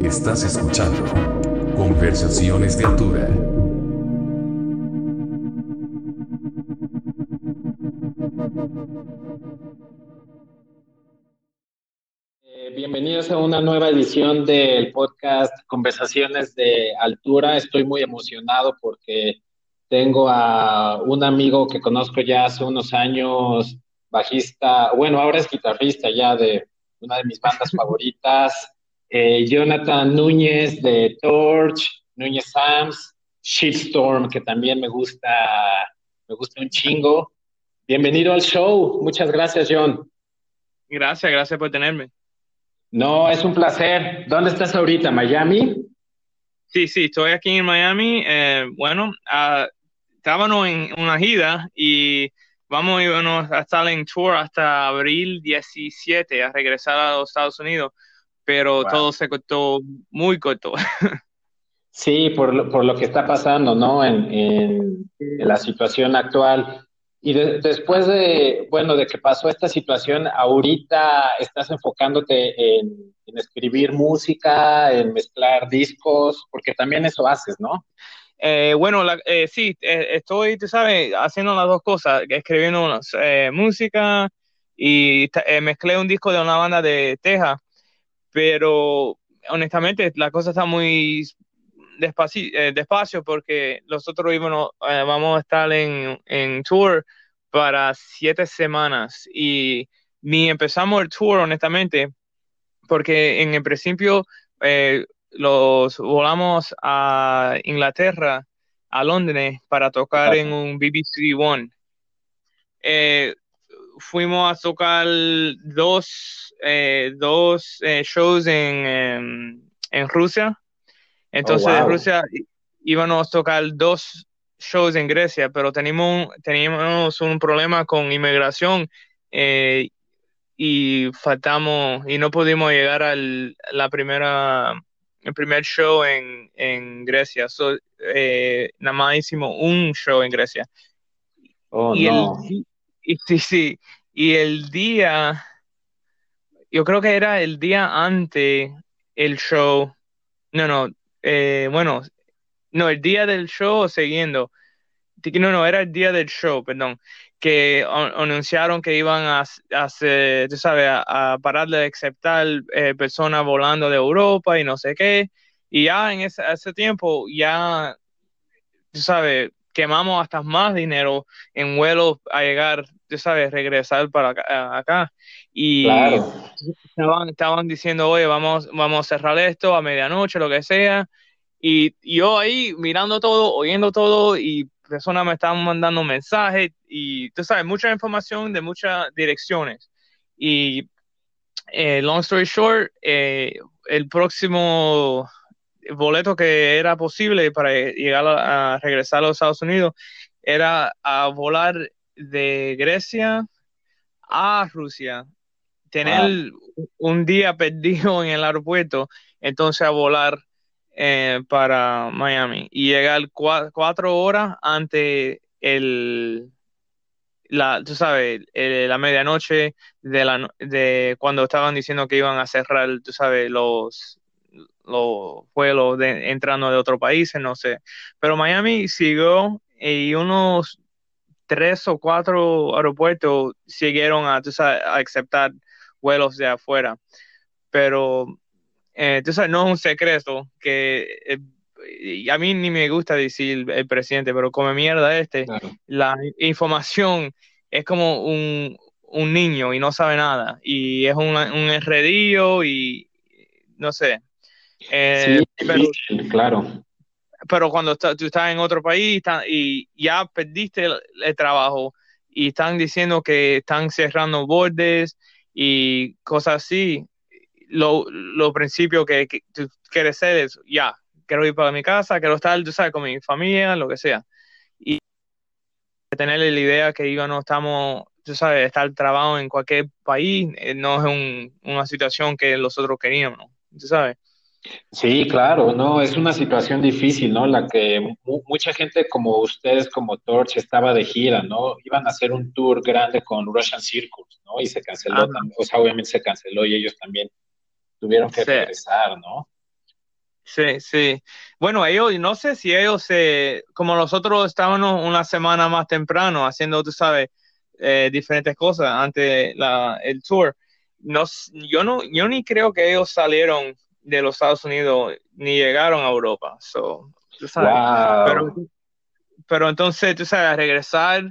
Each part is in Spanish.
Estás escuchando Conversaciones de Altura. Eh, bienvenidos a una nueva edición del podcast Conversaciones de Altura. Estoy muy emocionado porque tengo a un amigo que conozco ya hace unos años, bajista, bueno, ahora es guitarrista ya de una de mis bandas favoritas, eh, Jonathan Núñez de Torch, Núñez Sams, Shitstorm, que también me gusta, me gusta un chingo. Bienvenido al show. Muchas gracias, John. Gracias, gracias por tenerme. No, es un placer. ¿Dónde estás ahorita? ¿Miami? Sí, sí, estoy aquí en Miami. Eh, bueno, uh, estábamos en una gira y vamos a estar en tour hasta abril 17 a regresar a los Estados Unidos, pero todo se cortó muy corto. Sí, por lo, por lo que está pasando, ¿no? En, en, la situación actual. Y después de, bueno, de que pasó esta situación, ahorita estás enfocándote en, en escribir música, en mezclar discos, porque también eso haces, ¿no? Eh, bueno, eh, sí, eh, estoy, tú sabes, haciendo las dos cosas, escribiendo música y mezclé un disco de una banda de Texas, pero honestamente la cosa está muy despacio, despacio porque nosotros íbamos, a estar en, en tour para siete semanas y ni empezamos el tour honestamente porque en el principio los volamos a Inglaterra, a Londres, para tocar en un BBC One. Eh, fuimos a tocar dos, eh, dos eh, shows en, em, en, Rusia. Entonces, oh, wow. Rusia íbamos a tocar dos shows en Grecia, pero teníamos, teníamos un problema con inmigración eh, y faltamos y no pudimos llegar a la primera el primer show en, en Grecia. So, eh, nada más hicimos un show en Grecia. Oh, y no. El, y, sí, sí. Y el día, yo creo que era el día antes el show. No, no, eh, bueno, no, el día del show siguiendo. No, no, era el día del show, perdón que anunciaron que iban a, hacer, tú sabes, a, a, parar de aceptar eh, personas volando de Europa y no sé qué. Y ya en ese, ese, tiempo, ya, tú sabes, quemamos hasta más dinero en vuelos a llegar, tú sabes, regresar para acá. acá. Y claro. estaban, estaban diciendo, oye, vamos, vamos a cerrar esto a medianoche, lo que sea. Y yo ahí mirando todo, oyendo todo y personas me estaban mandando mensajes y tú sabes, mucha información de muchas direcciones. Y eh, long story short, eh, el próximo boleto que era posible para llegar a, a, regresar a los Estados Unidos era a volar de Grecia a Rusia, tener wow. un día perdido en el aeropuerto, entonces a volar eh, para Miami. Y llegar cua cuatro horas antes el la tú sabes el, la medianoche de la de cuando estaban diciendo que iban a cerrar tú sabes los los vuelos de, entrando de otros países no sé. Pero Miami siguió y unos tres o cuatro aeropuertos siguieron a, tú sabes, a aceptar vuelos de afuera. Pero eh, tú sabes, no es un secreto que eh, a mí ni me gusta decir el presidente, pero come mierda este, claro. la información es como un, un, niño y no sabe nada, y es un, un enredillo y no sé. Eh, sí, pero, sí, claro. Pero cuando está, tú estás en otro país está, y ya perdiste el, el trabajo y están diciendo que están cerrando bordes y cosas así, lo, lo principio que, que, tú quieres ser es, ya, quiero ir para mi casa, quiero estar, tú sabes, con mi familia, lo que sea. Y tener la idea que yo no estamos, tú sabes, estar trabajo en cualquier país, eh, no es un, una situación que nosotros queríamos, ¿no? tú sabes. Sí, claro, no, es una situación difícil, ¿no? La que mucha gente como ustedes, como Torch, estaba de gira, ¿no? Iban a hacer un tour grande con Russian Circus, ¿no? Y se canceló, ah. también, o sea, obviamente se canceló y ellos también tuvieron que regresar, ¿no? Sí, sí. Bueno, ellos, no sé si ellos, se, como nosotros estábamos una semana más temprano haciendo, tú sabes, eh, diferentes cosas antes la, el tour. No, yo no, yo ni creo que ellos salieron de los Estados Unidos ni llegaron a Europa. So, pero, pero, entonces, tú sabes, regresar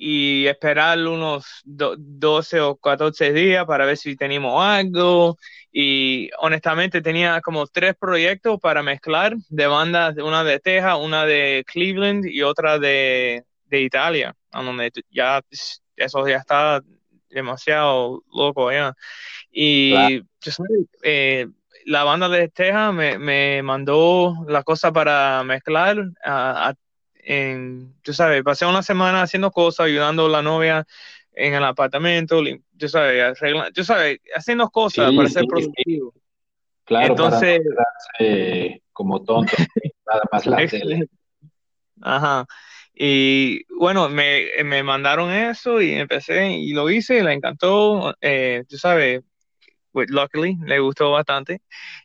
y esperar unos 12 o 14 días para ver si teníamos algo. Y honestamente tenía como tres proyectos para mezclar de bandas, una de Texas, una de Cleveland y otra de, de Italia, donde ya eso ya está demasiado loco ya. Y eh, la banda de Texas me, me, mandó la cosa para mezclar. En, tú sabes, pasé una semana haciendo cosas, ayudando a la novia en el apartamento, tú sabes, arregla, tú sabes, haciendo cosas para ser productivo. Claro, entonces, como tonto, nada más la tele. Ajá. Y bueno, me, me, mandaron eso y empecé y lo hice, le encantó, eh, tú sabes, pues, luckily, le gustó bastante.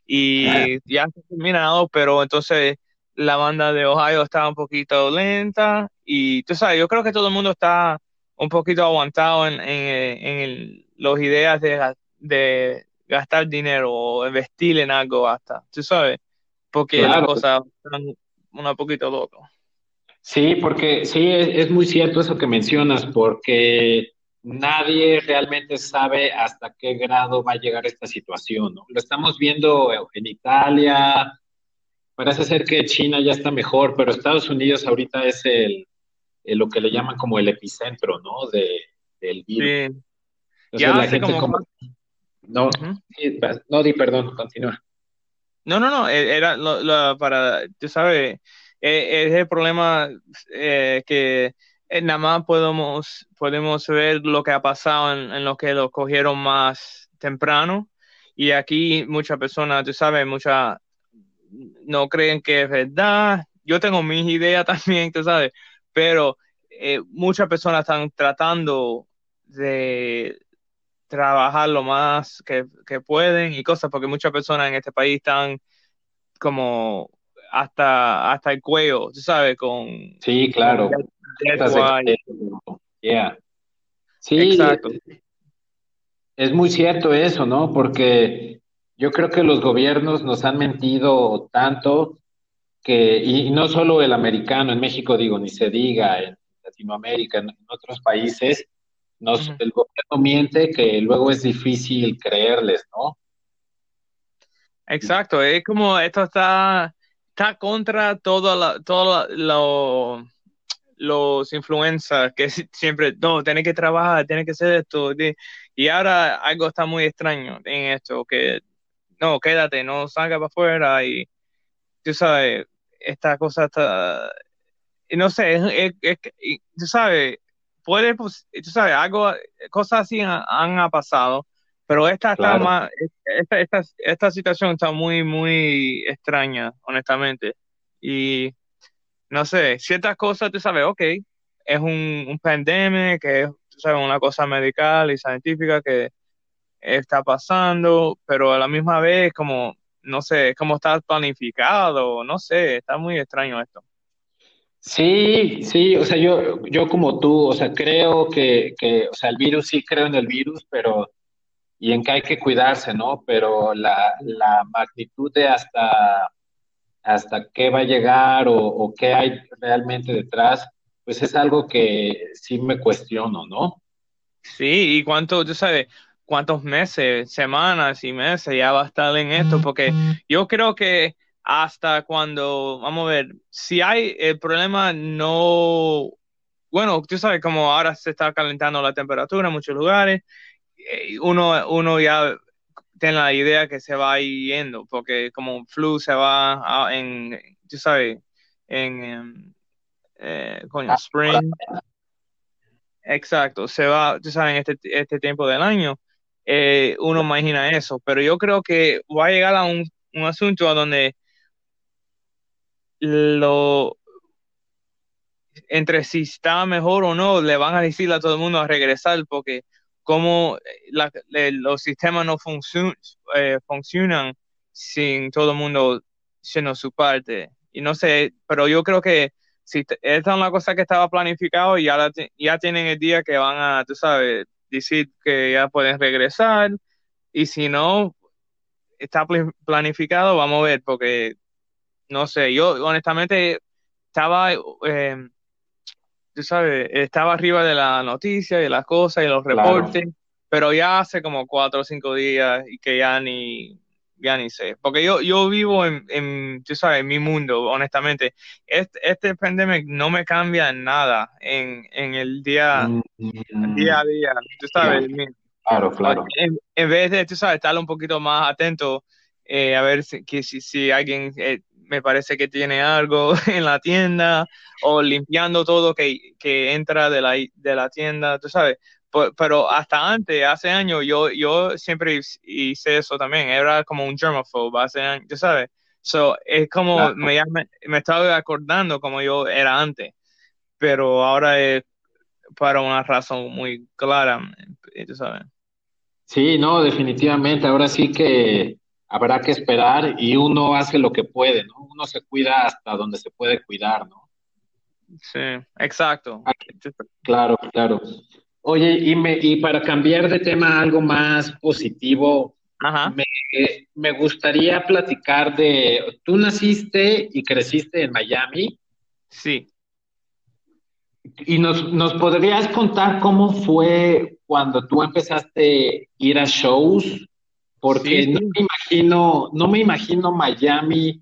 Y ya terminado, pero entonces la banda de Ohio estaba un poquito lenta y tú sabes, yo creo que todo el mundo está un poquito aguantado en, en, los ideas de, de, gastar dinero o investir en algo hasta, tú sabes, porque la cosa está un poquito loco. Sí, porque sí, es, muy cierto eso que mencionas, porque nadie realmente sabe hasta qué grado va a llegar esta situación, ¿no? Lo estamos viendo en Italia, parece ser que China ya está mejor, pero Estados Unidos ahorita es el, lo que le llaman como el epicentro, ¿no? De, del virus. Sí. ya la gente como... No, no, di perdón, continúa. No, no, no, e, era lo, para, tú sabes, e, es el problema eh, que eh, nada más podemos, podemos ver lo que ha pasado en, en lo que lo cogieron más temprano. Y aquí muchas personas, tú sabes, muchas no creen que es verdad. Yo tengo mis ideas también, tú sabes, pero eh, muchas personas están tratando de trabajar lo más que, pueden y cosas, porque muchas personas en este país están como hasta, hasta el cuello, tú sabes, con... Sí, claro. Sí, Exacto. Es muy cierto eso, ¿no? Porque yo creo que los gobiernos nos han mentido tanto que, y no solo el americano, en México digo, ni se diga, en Latinoamérica, en, otros países, nos, el gobierno miente que luego es difícil creerles, ¿no? Exacto, es como esto está, está contra todo todo lo, los influencers que siempre, no, tiene que trabajar, tiene que hacer esto, y ahora algo está muy extraño en esto, que no, quédate, no salga para afuera y tú sabes, esta cosa está, no sé, es, es, tú sabes, puede, pues, tú sabes, algo, cosas así han, pasado, pero esta, está esta, esta, esta situación está muy, muy extraña, honestamente. Y no sé, ciertas cosas, tú sabes, ok, es un, un pandemia, que es, tú sabes, una cosa medical y científica que está pasando, pero a la misma vez como, no sé, es como está planificado, no sé, está muy extraño esto. Sí, sí, o sea, yo, yo como tú, o sea, creo que, que, o sea, el virus, sí creo en el virus, pero, y en que hay que cuidarse, ¿no? Pero la, la magnitud de hasta, hasta qué va a llegar o, o qué hay realmente detrás, pues es algo que sí me cuestiono, ¿no? Sí, y cuánto, tú sabes, cuántos meses, semanas y meses ya va a estar en esto, porque yo creo que hasta cuando, vamos a ver, si hay el problema no, bueno, tú sabes como ahora se está calentando la temperatura en muchos lugares, eh, uno, uno ya tiene la idea que se va yendo, porque como flu se va en, tú sabes, en, en eh, coño, spring. Exacto, se va, tú sabes, en este, este tiempo del año. Eh, uno imagina eso, pero yo creo que va a llegar a un, asunto a donde lo entre si está mejor o no, le van a decir a todo el mundo a regresar, porque cómo los sistemas no funcionan sin todo el mundo siendo su parte. Y no sé, pero yo creo que si esta es una cosa que estaba planificado ya, ya tienen el día que van a, tú sabes, decir que ya pueden regresar. Y si no está planificado, vamos a ver, porque no sé, yo honestamente estaba, eh, tú sabes, estaba arriba de la noticia y las cosas y los reportes, pero ya hace como cuatro o cinco días y que ya ni, ya ni sé, porque yo, yo vivo en, en, tú sabes, en mi mundo, honestamente. Este, este pandemic no me cambia nada en, en el día, mm. día a día, tú sabes. Claro, claro. En, vez de, tú sabes, estar un poquito más atento eh, a ver si, que, si, si alguien eh, me parece que tiene algo en la tienda o limpiando todo que, que entra de la, de la tienda, tú sabes pero hasta antes, hace años, yo, yo siempre hice eso también, era como un germaphobe hace años, tú sabes. So, es como, me, me, estaba acordando como yo era antes, pero ahora es para una razón muy clara, tú sabes. Sí, no, definitivamente, ahora sí que habrá que esperar y uno hace lo que puede, ¿no? Uno se cuida hasta donde se puede cuidar, ¿no? Sí, exacto. Ah, claro, claro. Oye, y, me, y para cambiar de tema a algo más positivo, Me, gustaría platicar de, tú naciste y creciste en Miami. Sí. Y nos, nos podrías contar cómo fue cuando tú empezaste a ir a shows, porque no me imagino, no me imagino Miami.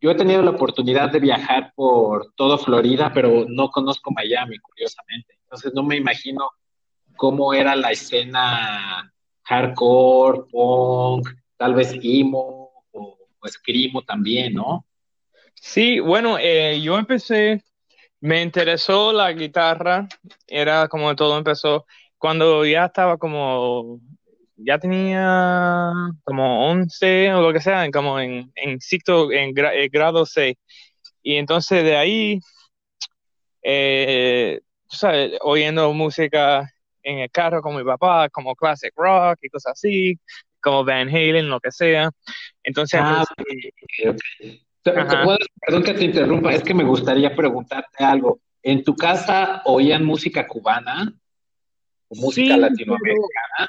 Yo he tenido la oportunidad de viajar por todo Florida, pero no conozco Miami, curiosamente. Entonces no me imagino cómo era la escena hardcore, punk, tal vez emo o, o también, ¿no? Sí, bueno, eh, yo empecé, me interesó la guitarra, era como todo empezó cuando ya estaba como, ya tenía como 11 o lo que sea, como en, en en eh, grado 6. Y entonces de ahí, eh, sabes, oyendo música en el carro con mi papá, como classic rock y cosas así, como Van Halen, lo que sea. Entonces, ah, perdón que te interrumpa, es que me gustaría preguntarte algo. ¿En tu casa oían música cubana o música latinoamericana?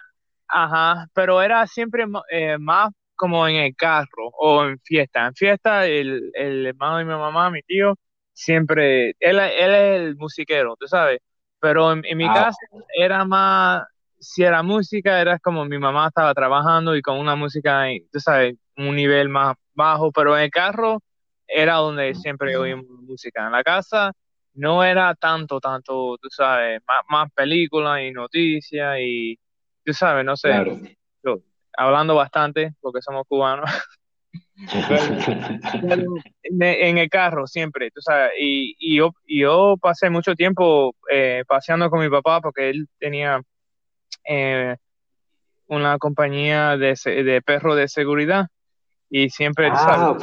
ajá, pero era siempre eh, más como en el carro o en fiesta. En fiesta, el, el hermano de mi mamá, mi tío, siempre, él, él es el musiquero, tú sabes pero en, mi ah, casa era más, si era música, era como mi mamá estaba trabajando y con una música, tú sabes, un nivel más bajo, pero en el carro era donde siempre oímos música. En la casa no era tanto, tanto, tú sabes, más, películas y noticias y, tú sabes, no sé, hablando bastante porque somos cubanos. en el carro siempre, tú sabes, y, y yo, yo pasé mucho tiempo eh, paseando con mi papá porque él tenía eh, una compañía de, de perros de seguridad y siempre ah,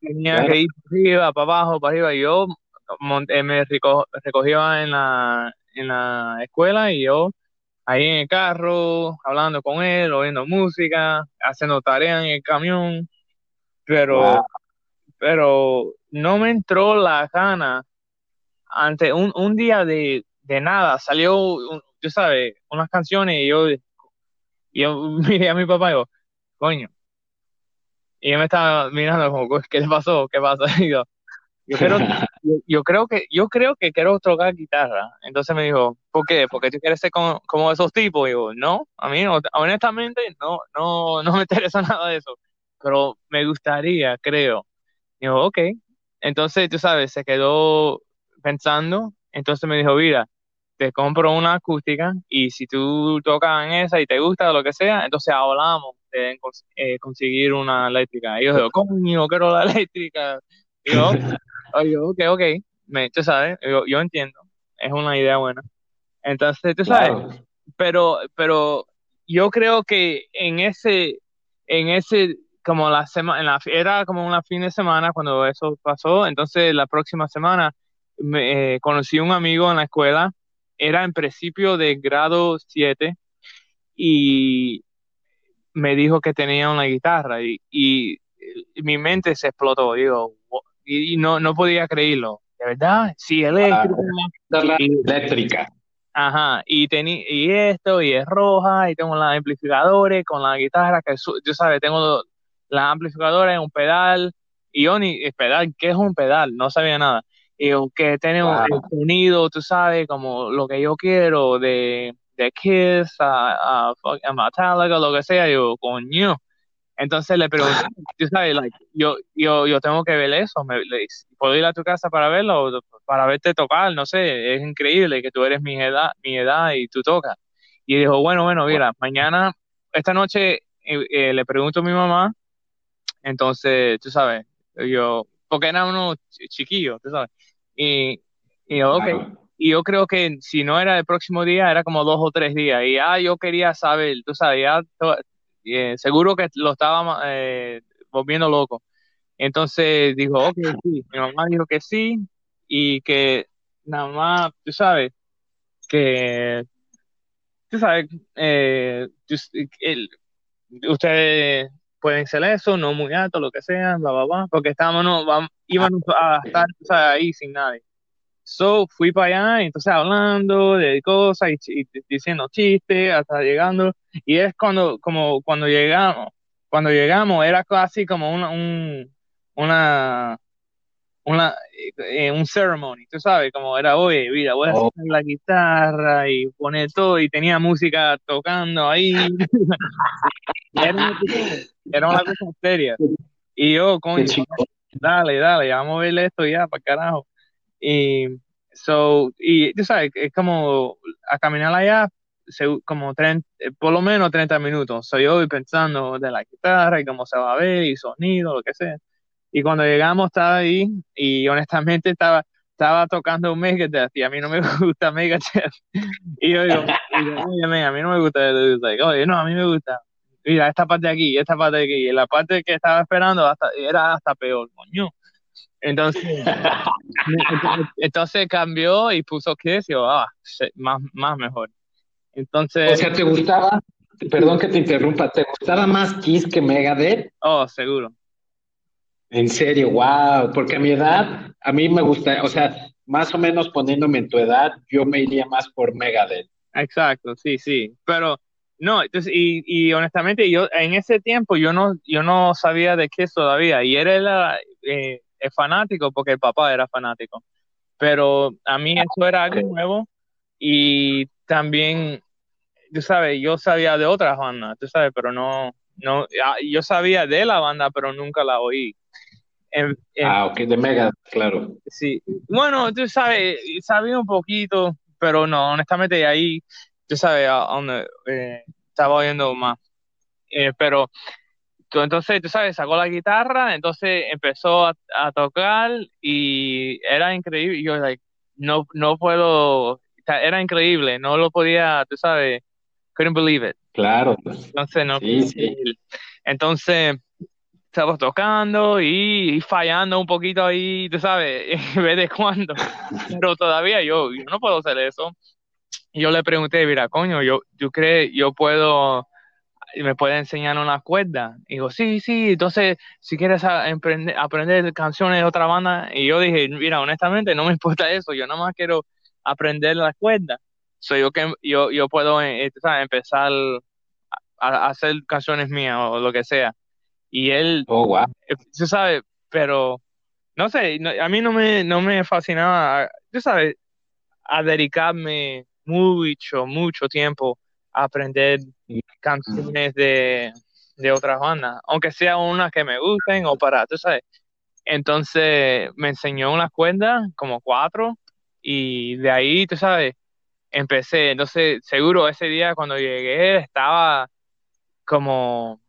tenía que ir para arriba, para abajo, para arriba, y yo eh, me recogía en la, en la escuela y yo ahí en el carro, hablando con él, oyendo música, haciendo tareas en el camión pero, pero no me entró la gana. Ante un, un día de, de nada, salió, yo sabes, unas canciones y yo, yo miré a mi papá y digo, coño. Y él me estaba mirando como, ¿qué le pasó? ¿Qué pasa? Y yo, yo, creo, yo, creo que yo creo que quiero tocar guitarra. Entonces me dijo, ¿por qué? Porque tú quieres ser como, como esos tipos. Y yo, no, a mí honestamente no, no, no me interesa nada de eso pero me gustaría, creo. Y yo, ok. Entonces, tú sabes, se quedó pensando, entonces me dijo, mira, te compro una acústica y si tú tocas en esa y te gusta o lo que sea, entonces hablamos de eh, conseguir una eléctrica. Y yo digo, coño, quiero la eléctrica. Y yo, ok, ok, me, tú sabes, yo, yo, entiendo, es una idea buena. Entonces, tú sabes, pero, pero yo creo que en ese, en ese como la semana, era como una fin de semana cuando eso pasó, entonces la próxima semana me, eh, conocí un amigo en la escuela, era en principio de grado 7, y me dijo que tenía una guitarra y, y, mi mente se explotó, digo, y, no, no podía creerlo, de verdad, sí, eléctrica. Ah, eléctrica. Ajá, y, tení, y esto, y es roja, y tengo los amplificadores con la guitarra, que yo sabes, tengo la amplificadora en un pedal, y yo ni, pedal, ¿qué es un pedal? No sabía nada. Y que tiene un sonido, tú sabes, como lo que yo quiero, de, de Kiss a, a, a Metallica, lo que sea, yo, coño. Entonces le pregunté, tú sabes, like, yo, yo, yo tengo que ver eso, me, ¿puedo ir a tu casa para verlo? Para verte tocar, no sé, es increíble que tú eres mi edad, mi edad y tú tocas. Y dijo, bueno, bueno, mira, mañana, esta noche eh, eh, le pregunto a mi mamá, entonces, tú sabes, yo, porque era uno chiquillo, tú sabes, y, y yo, ok, y yo creo que si no era el próximo día, era como dos o tres días, y ya yo quería saber, tú sabes, ya eh, seguro que lo estaba eh, volviendo loco. Entonces dijo, ok, sí. Mi mamá dijo que sí y que nada más, tú sabes, que, tú sabes, eh, ustedes pueden ser eso, no muy alto, lo que sea, bla, bla, bla, porque estábamos, no, íbamos a estar ahí sin nadie. So, fui para allá, entonces hablando de cosas y, diciendo chistes, hasta llegando, y es cuando, como, cuando llegamos, cuando llegamos, era casi como una, un, una, una, eh, un ceremony, tú sabes, como era, oye, mira, voy a oh. hacer la guitarra y poner todo, y tenía música tocando ahí. era, una cosa, era una cosa seria. Y yo, coño, dale, dale, vamos a verle esto ya, para carajo. Y, so, y tú sabes, es como a caminar allá, como 30, por lo menos 30 minutos. Soy yo pensando de la guitarra y cómo se va a ver y sonido, lo que sea. Y cuando llegamos estaba ahí y honestamente estaba, estaba tocando un Megadeth y a mí no me gusta Megadeth. y yo digo, oye, a mí no me gusta. Oye, no, a mí me gusta. Mira, esta parte de aquí, esta parte de aquí. Y la parte que estaba esperando hasta, era hasta peor, coño. Entonces, entonces cambió y puso Kiss y yo, ah, más, más mejor. Entonces. O sea, ¿te gustaba? Perdón que te interrumpa, ¿te gustaba más Kiss que Megadeth? Oh, seguro. En serio, wow, porque a mi edad, a mí me gusta, o sea, más o menos poniéndome en tu edad, yo me iría más por Megadeth. Exacto, sí, sí, pero no, entonces, y, y honestamente, yo en ese tiempo yo no, yo no sabía de Kiss todavía, y era la, eh, fanático porque el papá era fanático. Pero a mí eso era algo nuevo y también, tú sabes, yo sabía de otras bandas, tú sabes, pero no, no, ah, yo sabía de la banda, pero nunca la oí. Ah, ok, de Mega, claro. Sí, bueno, tú sabes, sabía un poquito, pero no, honestamente ahí, tú sabes, a donde eh, estaba oyendo más. Eh, pero entonces, tú sabes, sacó la guitarra, entonces empezó a, tocar y era increíble. Yo, like, no, no puedo, era increíble, no lo podía, tú sabes, couldn't believe it. Claro. Entonces, no. Sí, Entonces, estaba tocando y, fallando un poquito ahí, tú sabes, ve de cuándo. Pero todavía yo, no puedo hacer eso. Y yo le pregunté, mira, coño, yo, yo creo, yo puedo me puede enseñar una cuerda. Y digo, sí, sí, entonces si quieres aprender, canciones de otra banda, y yo dije, mira, honestamente no me importa eso, yo nada más quiero aprender la cuerda. soy yo que yo, yo puedo eh, empezar a, hacer canciones mías o lo que sea. Y él, oh, wow. Eh, tú sabes, pero no sé, a mí no me, no me fascinaba, tú sabes, a dedicarme mucho, mucho tiempo aprender canciones de, de otras bandas, aunque sea una que me gusten o para, tú sabes. Entonces me enseñó unas cuerdas, como cuatro, y de ahí, tú sabes, empecé. Entonces, seguro ese día cuando llegué estaba como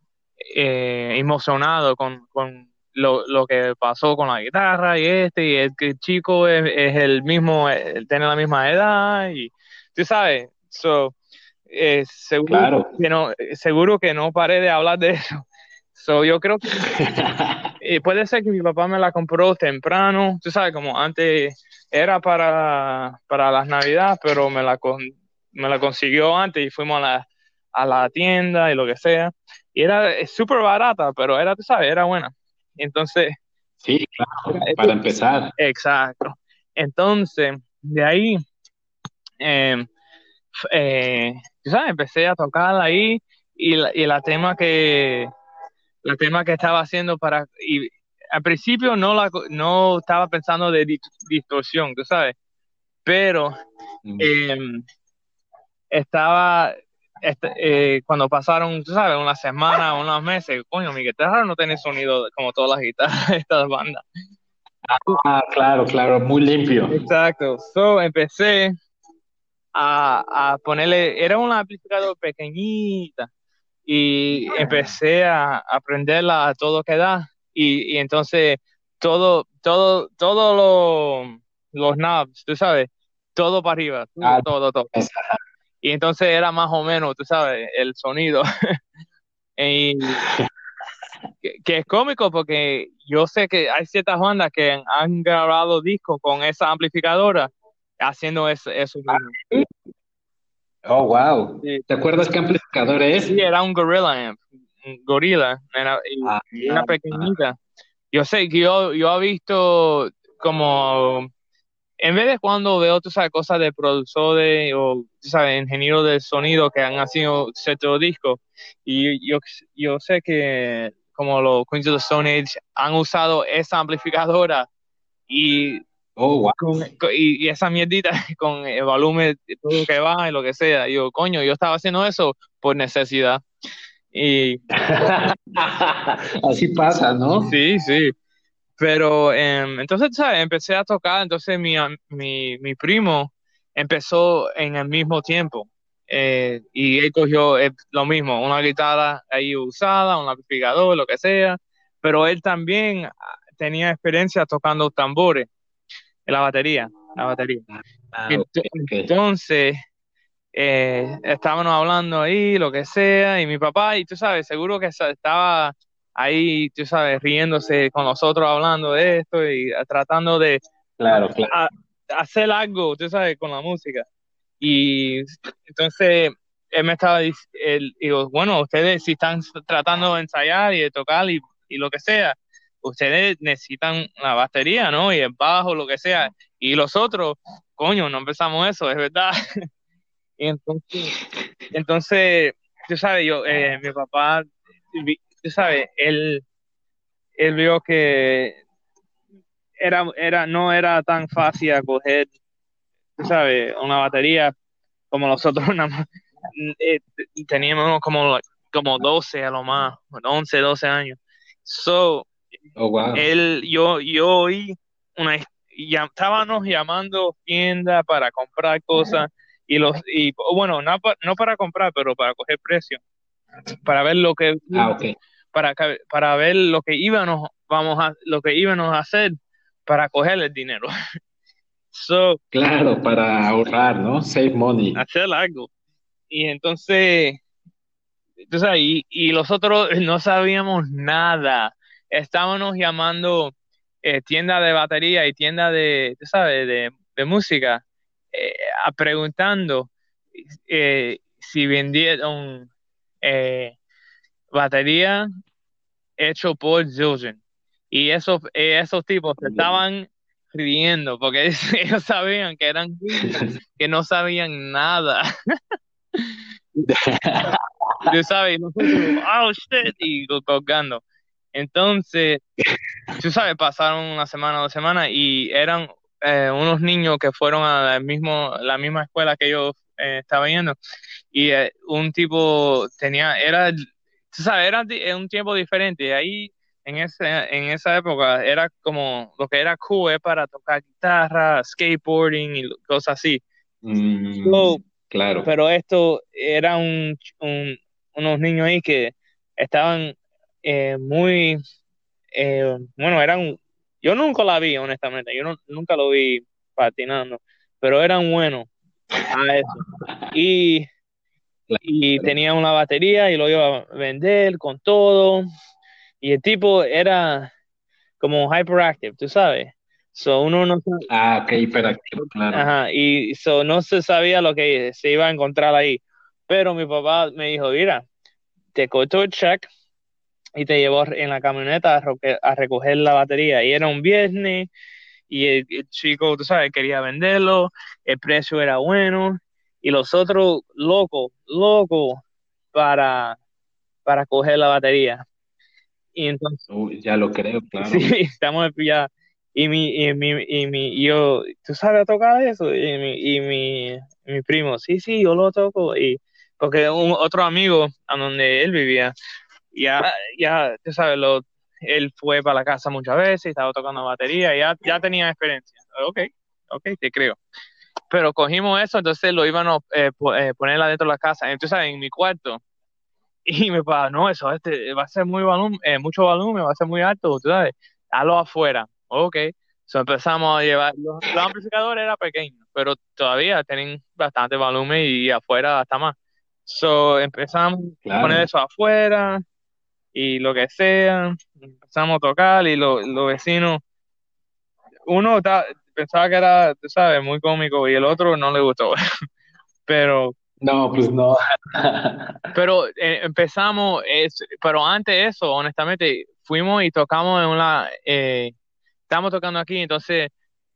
eh, emocionado con, con lo, lo, que pasó con la guitarra y este, y el, el chico es, es, el mismo, tiene la misma edad, y tú sabes, so, eh, seguro, que no, seguro que no paré de hablar de eso. So, yo creo que eh, puede ser que mi papá me la compró temprano, tú sabes, como antes era para, para las navidades, pero me la, me la consiguió antes y fuimos a la, a la tienda y lo que sea. Y era súper barata, pero era, tú sabes, era buena. Entonces... Sí, claro, para empezar. Exacto. Entonces, de ahí, eh, eh, ¿sabes? empecé a tocar ahí y la, y la tema que la tema que estaba haciendo para y al principio no la no estaba pensando de distorsión, tú sabes, pero mm. em, estaba este, eh, cuando pasaron, tú sabes, una semana, unos meses, coño, mi guitarra no tiene sonido como todas las guitarras de estas bandas. Ah, claro, claro, muy limpio. Exacto. So empecé a, a ponerle, era un amplificador pequeñita y empecé a aprenderla a todo que da y, y entonces todo, todo, todo los knobs, tú sabes, todo para arriba, ah, todo, todo. Y entonces era más o menos, tú sabes, el sonido. y, que, es cómico porque yo sé que hay ciertas bandas que han grabado discos con esa amplificadora haciendo eso. Ah, oh, wow. ¿Te acuerdas qué amplificador es? Sí, era un Gorilla Amp, un Gorilla, era, ah, una pequeñita. Yo sé que yo, yo he visto como en vez de cuando veo, tú sabes, cosas de productores o, tú sabes, ingenieros de sonido que han sido ciertos discos, y yo, yo sé que como los Queens of the Stone Age han usado esa amplificadora y, oh, y, esa mierdita con el volumen, todo que va y lo que sea. Y yo, coño, yo estaba haciendo eso por necesidad. Y así pasa, ¿no? Sí, sí. Pero em, entonces, ¿sabes? Empecé a tocar, entonces mi, mi, mi primo empezó en el mismo tiempo. Eh, y él cogió eh, lo mismo, una guitarra ahí usada, un amplificador, lo que sea, pero él también ah, tenía experiencia tocando tambores en la batería, la batería. Ah, entonces, eh, estábamos hablando ahí, lo que sea, y mi papá, y tú sabes, seguro que estaba ahí, tú sabes, riéndose con nosotros hablando de esto y tratando de claro, claro. hacer algo, tú sabes, con la música. Y entonces él me estaba diciendo, bueno, ustedes si están tratando de ensayar y de tocar y, y, lo que sea, ustedes necesitan la batería, ¿no? Y el bajo, lo que sea. Y los otros, coño, no empezamos eso, es verdad. y entonces, entonces, tú sabes, yo, eh, mi papá sabes, él, él vio que era, era, no era tan fácil coger, tú sabes, una batería como nosotros eh, teníamos como, como 12 a lo más, 11, 12 años. So, oh, él, yo, yo oí una, ya, estábamos llamando tienda para comprar cosas y los, y bueno, no, no para comprar, pero para coger precio, para ver lo que, ah, okay para, para ver lo que íbamos, vamos a, lo que íbamos a hacer para coger el dinero. so, claro, para ahorrar, ¿no? Save money. Hacer algo. Y entonces, entonces y, y los otros no sabíamos nada. Estábamos llamando eh, tienda de batería y tienda de, tú sabes, de, de música, eh, preguntando eh, si vendieron eh, batería hecho por Zildjian. Y esos, esos tipos se estaban riendo porque ellos sabían que eran que no sabían nada. tú sabes, oh shit, y colgando. Entonces, tú sabes, pasaron una semana, dos semanas y eran eh, unos niños que fueron a la, mismo, la misma escuela que yo eh, estaba yendo y eh, un tipo tenía, era sabes, era un tiempo diferente. Ahí, en, ese, en esa época, era como lo que era cool para tocar guitarra, skateboarding y cosas así. Mm, claro. Pero esto era un, unos niños ahí que estaban eh, muy, eh, bueno, eran, yo nunca la vi, honestamente, yo nunca lo vi patinando, pero eran buenos a eso. Y y tenía una batería y lo iba a vender con todo. Y el tipo era como hyperactive, tú sabes. So uno no Ah, ok, hiperactivo, claro. Ajá, y so no se sabía lo que se iba a encontrar ahí. Pero mi papá me dijo, mira, te corto el check y te llevó en la camioneta a, recoger la batería. Y era un viernes y el, chico, tú sabes, quería venderlo, el precio era bueno y los otros locos, locos para, para coger la batería. Y entonces... ya lo creo, claro. Sí, estamos ya y mi, y mi, y mi, yo, ¿tú sabes tocar eso? Y mi, y mi, mi primo, sí, sí, yo lo toco. Y porque un otro amigo a donde él vivía, ya, ya, tú sabes, lo, él fue para la casa muchas veces, estaba tocando batería, ya, ya tenía experiencia. Ok, ok, te creo. Pero cogimos eso, entonces lo íbamos a eh, eh, poner adentro de la casa, entonces en mi cuarto. Y me pasa, no, eso este, va a ser muy volumen, eh, mucho volumen, va a ser muy alto, tú sabes, hazlo afuera. Ok, so empezamos a llevar, los, amplificadores eran pequeños, pero todavía tienen bastante volumen y afuera hasta más. So empezamos a poner eso afuera y lo que sea, empezamos a tocar y los vecinos, uno pensaba que era, tú sabes, muy cómico y el otro no le gustó, pero... No, pues no. pero eh, empezamos, pero antes de eso, honestamente, fuimos y tocamos en una, eh, estamos tocando aquí, entonces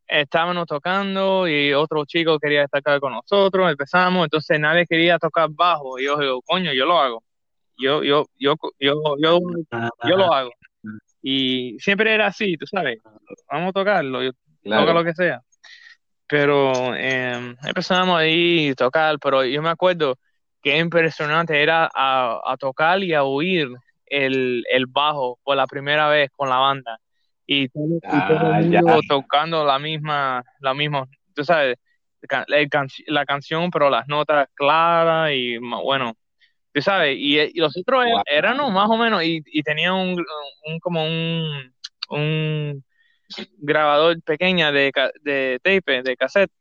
estábamos tocando y otro chico quería destacar con nosotros, empezamos, entonces nadie quería tocar bajo, y yo digo, coño, yo lo hago, yo, yo, yo, yo, yo, yo lo hago. Y siempre era así, tú sabes, vamos a tocarlo, yo toco lo que sea. Pero eh, empezamos ahí a tocar, pero yo me acuerdo que impresionante era a, a tocar y a oír el, el bajo por la primera vez con la banda. Y, todo, ah, tocando la misma, la misma, tú sabes, la, canción, pero las notas claras y bueno, tú sabes, y, los otros eran más o menos, y, y tenían un, un, como un, un grabador pequeña de, de tape, de cassette.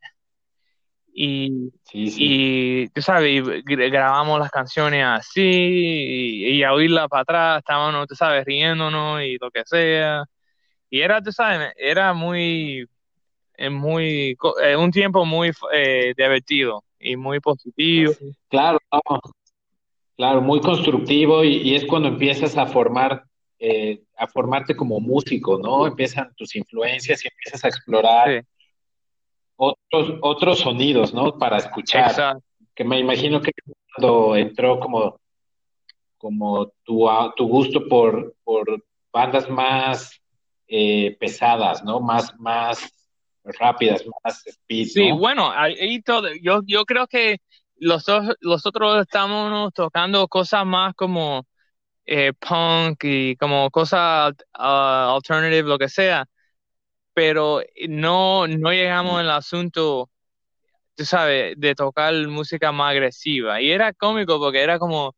Y, y tú sabes, grabamos las canciones así y, y a oírla para atrás, estábamos, tú sabes, riéndonos y lo que sea y era, tú sabes, era muy, eh, muy, eh, un tiempo muy eh, divertido y muy positivo. Claro, claro, muy constructivo y, es cuando empiezas a formar, a formarte como músico, ¿no? Empiezan tus influencias y empiezas a explorar otros, otros sonidos, ¿no? Para escuchar. Que me imagino que cuando entró como, como tu, tu gusto por, por bandas más eh, pesadas, ¿no? Más, más rápidas, más speed. Sí, bueno, ahí todo, yo, yo creo que los, los otros estamos tocando cosas más como eh, punk y como cosas uh, alternative, lo que sea, pero no, no llegamos al asunto, tú sabes, de tocar música más agresiva. Y era cómico porque era como,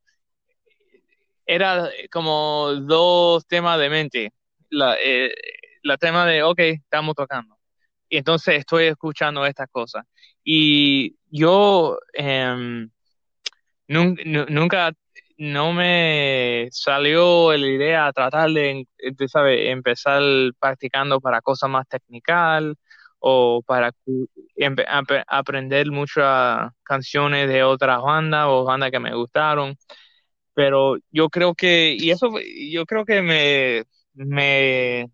era como dos temas de mente la, eh, la tema de, ok, estamos tocando. Y entonces estoy escuchando estas cosas. Y yo em, nunca, no me salió la idea tratar de, empezar practicando para cosas más técnicas o para aprender muchas canciones de otras bandas o bandas que me gustaron. Pero yo creo que, y eso, yo creo que me, me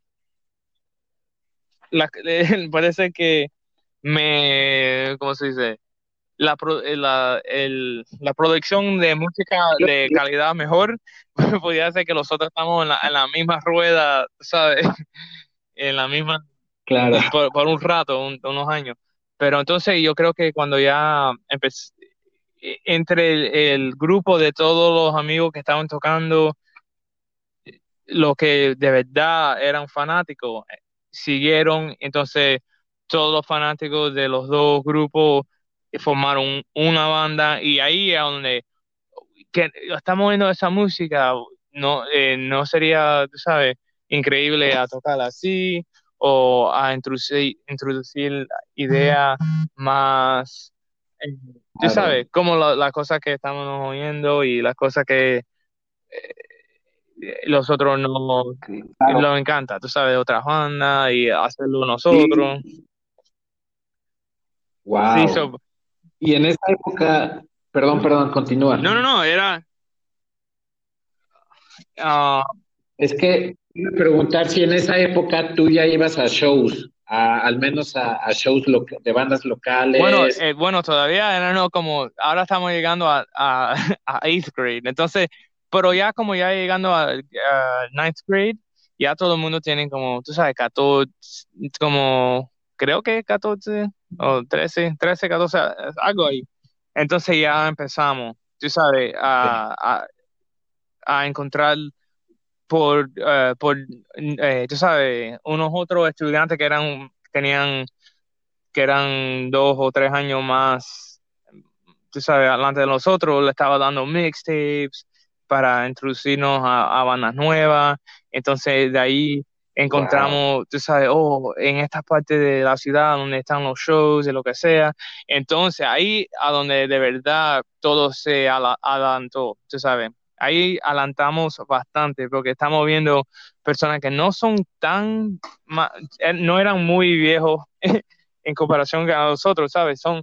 parece que me, ¿cómo se dice? La, eh, la, el, la producción de música de calidad mejor, podría ser que nosotros estamos en la, en la misma rueda, ¿sabes? en la misma, claro. por, un rato, unos años. Pero entonces yo creo que cuando ya empecé, e, entre el, grupo de todos los amigos que estaban tocando, los que de verdad eran fanáticos eh, siguieron, entonces todos los fanáticos de los dos grupos formaron una banda y ahí es donde que estamos viendo esa música, no, eh, no sería, tú sabes, increíble a tocar así o a introducir, introducir ideas más, eh, tú sabes, como las cosas que estamos oyendo y las cosas que los otros no lo encanta, tú sabes, otras bandas y hacerlo nosotros. Wow. Y en esa época, Perdón, perdón, continúa. No, no, no, era... ah, Es que preguntar si en esa época tú ya ibas a shows, a- al menos a, a shows de bandas locales. Bueno, eh, bueno, todavía era no como, ahora estamos llegando a, a, a eighth grade, entonces, pero ya como ya llegando a, a ninth grade, ya todo el mundo tiene como, tú sabes, 14, como, creo que 14 o 13, 13, 14, algo ahí. Entonces ya empezamos, tú sabes, a, a, a encontrar por, eh, por eh, tú sabes, unos otros estudiantes que eran, tenían que eran dos o tres años más, tú sabes, adelante de nosotros, le estaba dando mixtapes para introducirnos a, a bandas nuevas. Entonces, de ahí encontramos, tú sabes, oh, en esta parte de la ciudad donde están los shows y lo que sea. Entonces, ahí a donde de verdad todo se adelantó, tú sabes. Ahí adelantamos bastante porque estamos viendo personas que no son tan, eh, no eran muy viejos en comparación a nosotros, ¿sabes? Son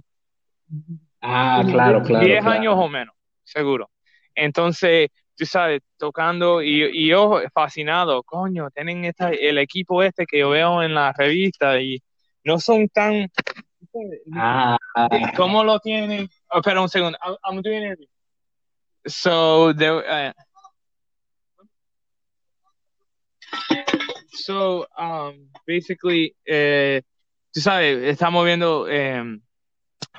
ah, claro, claro. 10 claro. años o menos, seguro. Entonces, tú sabes, tocando y, y yo fascinado, coño, tienen esta, el equipo este que yo veo en la revista y no son tan... Ah, ¿Cómo lo tienen? Oh, espera un segundo. I'm, I'm doing it. So, uh, so, um, basically, eh, tú sabes, estamos viendo eh,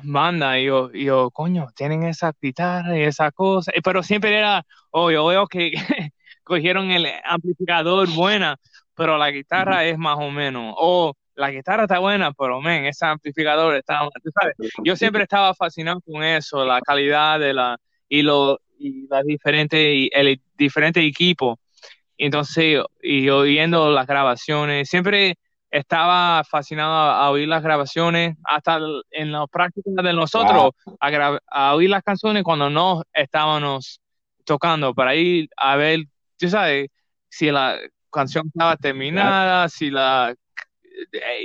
banda y yo, y yo, coño, tienen esa guitarra y esa cosa, Eh, pero siempre era, oh, yo veo que cogieron el amplificador buena, pero la guitarra es más o menos, o la guitarra está buena, pero men, ese amplificador está, tú sabes, yo siempre estaba fascinado con eso, la calidad de la y lo y las diferentes y el diferente equipo. Entonces, y oyendo las grabaciones, siempre estaba fascinado a, a oír las grabaciones, hasta en las prácticas de nosotros, a, gra- a oír las canciones cuando no estábamos tocando, para ir a ver, tú sabes, si la canción estaba terminada, si la,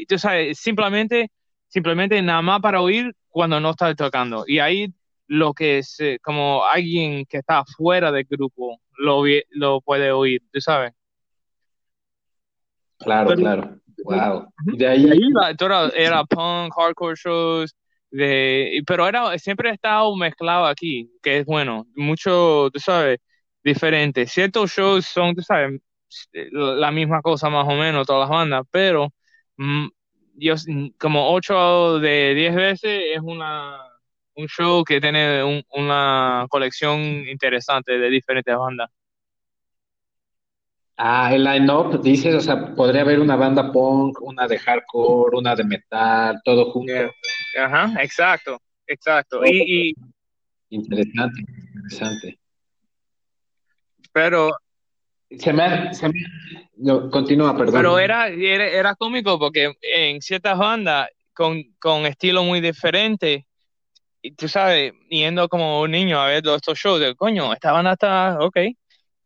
tú sabes, simplemente, simplemente nada más para oír cuando no está tocando. Y ahí lo que es, como alguien que está fuera del grupo lo, lo puede oír, tú sabes. claro, Pero- claro. Wow. De ahí, ahí la- era punk, hardcore shows, de, pero era, siempre ha estado mezclado aquí, que es bueno, mucho, tú sabes, diferente. Ciertos shows son, tú sabes, la misma cosa más o menos, todas las bandas, pero mm, yo, como 8 de 10 veces es una, un show que tiene un- una colección interesante de diferentes bandas. Ah, el line-up, dices, o sea, podría haber una banda punk, una de hardcore, una de metal, todo junto. Yeah. Ajá, exacto, exacto. Y, y, Interesante, interesante. pero Se me, se me, no, continúa, perdón. Pero era, era, era cómico porque en ciertas bandas con, con estilo muy diferente, y tú sabes, yendo como un niño a ver todos estos shows, de coño, esta banda está, ok.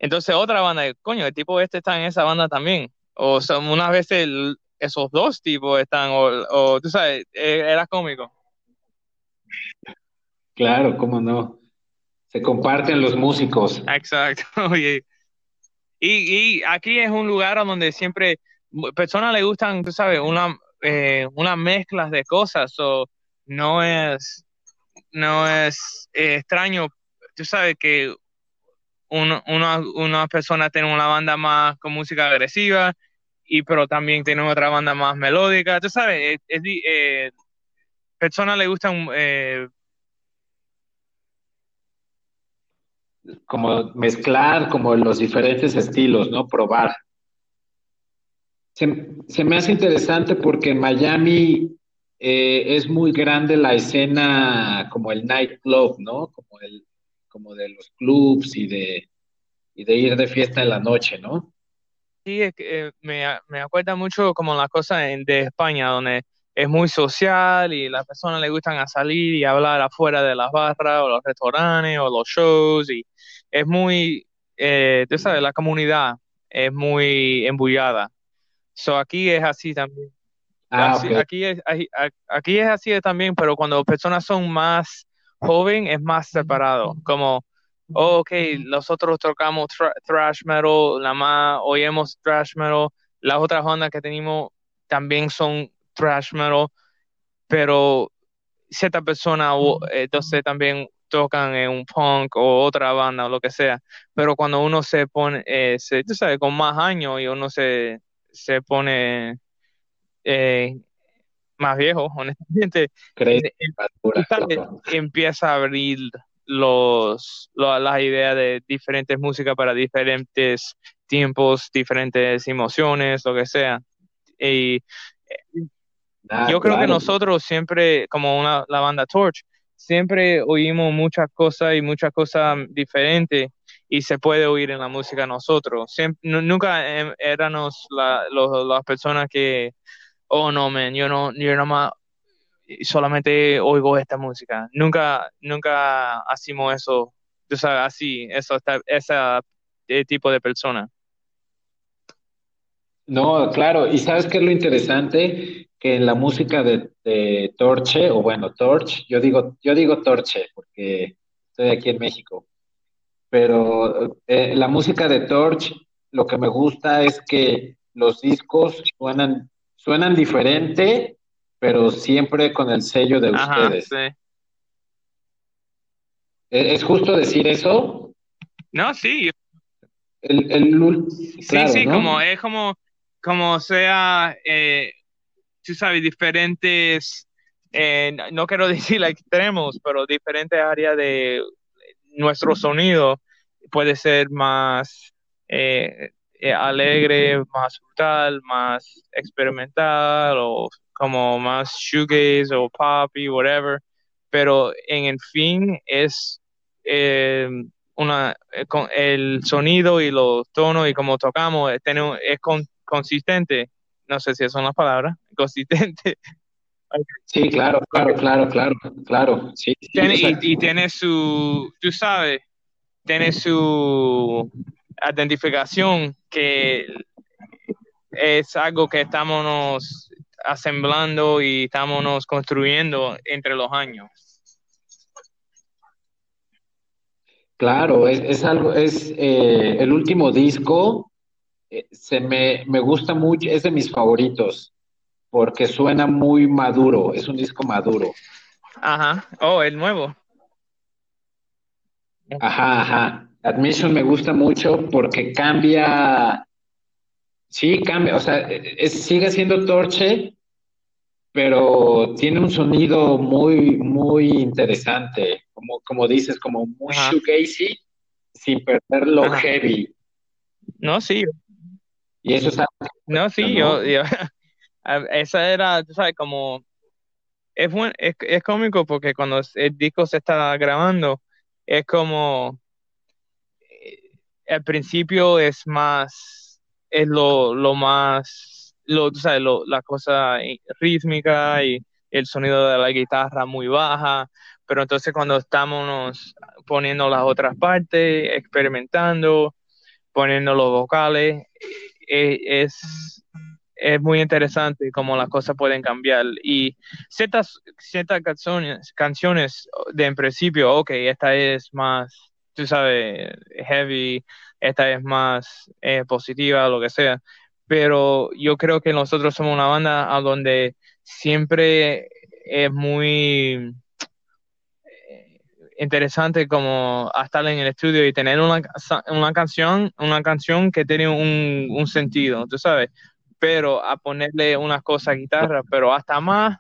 Entonces otra banda, coño, el tipo este está en esa banda también. O sea, unas veces el- esos dos tipos están, o, o tú sabes, eh, era cómico. Claro, cómo no. Se comparten los músicos. Exacto. oye. Y, y aquí es un lugar donde siempre personas le gustan, tú sabes, una, eh, unas mezclas de cosas. o no es, no es eh, extraño, tú sabes que uno- una, una persona tiene una banda más con música agresiva, y pero también tiene otra banda más melódica. Tú sabes, es, es eh, personas le gustan eh, Como mezclar como los diferentes estilos, ¿no? Probar. Se, se me hace interesante porque en Miami eh, es muy grande la escena como el nightclub, ¿no? Como el, como de los clubs y de, y de ir de fiesta en la noche, ¿no? Sí, es que, eh, me, me acuerda mucho como las cosas en- de España, donde es muy social y las personas le gustan a salir y hablar afuera de las barras o los restaurantes o los shows y es muy, eh, tú sabes, la comunidad es muy embullada. So aquí es así también. Ah, Así- aquí es, aquí es así también, pero cuando personas son más joven es más separado, como, oh, ok, nosotros tocamos thrash metal, la más oímos thrash metal, las otras ondas que tenemos también son thrash metal, pero cierta persona, entonces también tocan en un punk o otra banda o lo que sea, pero cuando uno se pone, eh, se, tú sabes, con más años y uno se, se pone eh, más viejo, honestamente, eh, empieza a abrir los, las ideas de diferentes músicas para diferentes tiempos, diferentes emociones, lo que sea. Y ah, yo creo que nosotros siempre, como una, la banda Torch, siempre oímos muchas cosas y muchas cosas diferentes y se puede oír en la música nosotros. nunca em, éramos las personas que, oh no, man, yo no, yo no más solamente oigo esta música. Nunca, nunca hacemos eso, tú sabes, así, eso, ese eh, tipo de persona. No, claro, y sabes qué es lo interesante, que en la música de, Torche, o bueno, Torch, yo digo, yo digo Torche, porque estoy aquí en México, pero eh, la música de Torch, lo que me gusta es que los discos suenan, suenan diferente, pero siempre con el sello de ustedes. Sí. ¿Es justo decir eso? No, sí. El, el, sí, sí, como es como como sea, eh, tú sabes, diferentes, eh, no quiero decir extremos, pero diferentes áreas de nuestro sonido puede ser más eh, alegre, más brutal, más experimental o como más shoegaze o poppy, whatever, pero en el fin es una, con el sonido y los tonos y como tocamos, es con, consistente, no sé si son las palabras, consistente. Sí, claro, claro, claro, claro, claro. Sí, y, tiene su, tú sabes, tiene su identificación que es algo que estamos asemblando y estamos construyendo entre los años. Claro, es, algo, es eh, el último disco eh, se me, me gusta mucho, es de mis favoritos, porque suena muy maduro, es un disco maduro. Ajá, oh, el nuevo. Ajá, ajá. Admission me gusta mucho porque cambia, sí, cambia, o sea, sigue siendo Torche, pero tiene un sonido muy, muy interesante, como, como dices, como muy shoegazy, sin perder lo heavy. No, sí, y eso es No, sí, yo, esa era, tú sabes, como, es, buen, es, es cómico porque cuando el disco se está grabando, es como, al principio es más, es lo, lo más, lo, tú sabes, lo, la cosa rítmica y el sonido de la guitarra muy baja, pero entonces cuando estamos poniendo las otras partes, experimentando, poniendo los vocales, es, es muy interesante cómo las cosas pueden cambiar. Y ciertas, ciertas canciones, canciones de en principio, ok, esta es más, tú sabes, heavy, esta es más eh, positiva, lo que sea. Pero yo creo que nosotros somos una banda a donde siempre es muy interesante como estar en el estudio y tener una, una canción, una canción que tiene un, un, sentido, tú sabes, pero a ponerle unas cosas a guitarra, pero hasta más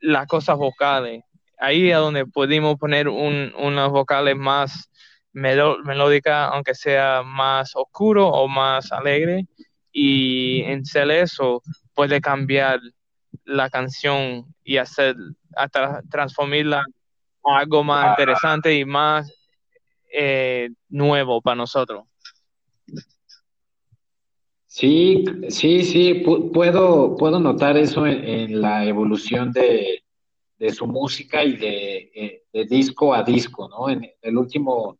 las cosas vocales. Ahí es donde pudimos poner un, unas vocales más melódicas, aunque sea más oscuro o más alegre, y en ser eso puede cambiar la canción y hacer, hasta transformarla algo más ah. interesante y más eh, nuevo para nosotros. Sí, sí, sí, puedo, puedo notar eso en, la evolución de, su música y eh, de, disco a disco, ¿no? En el último,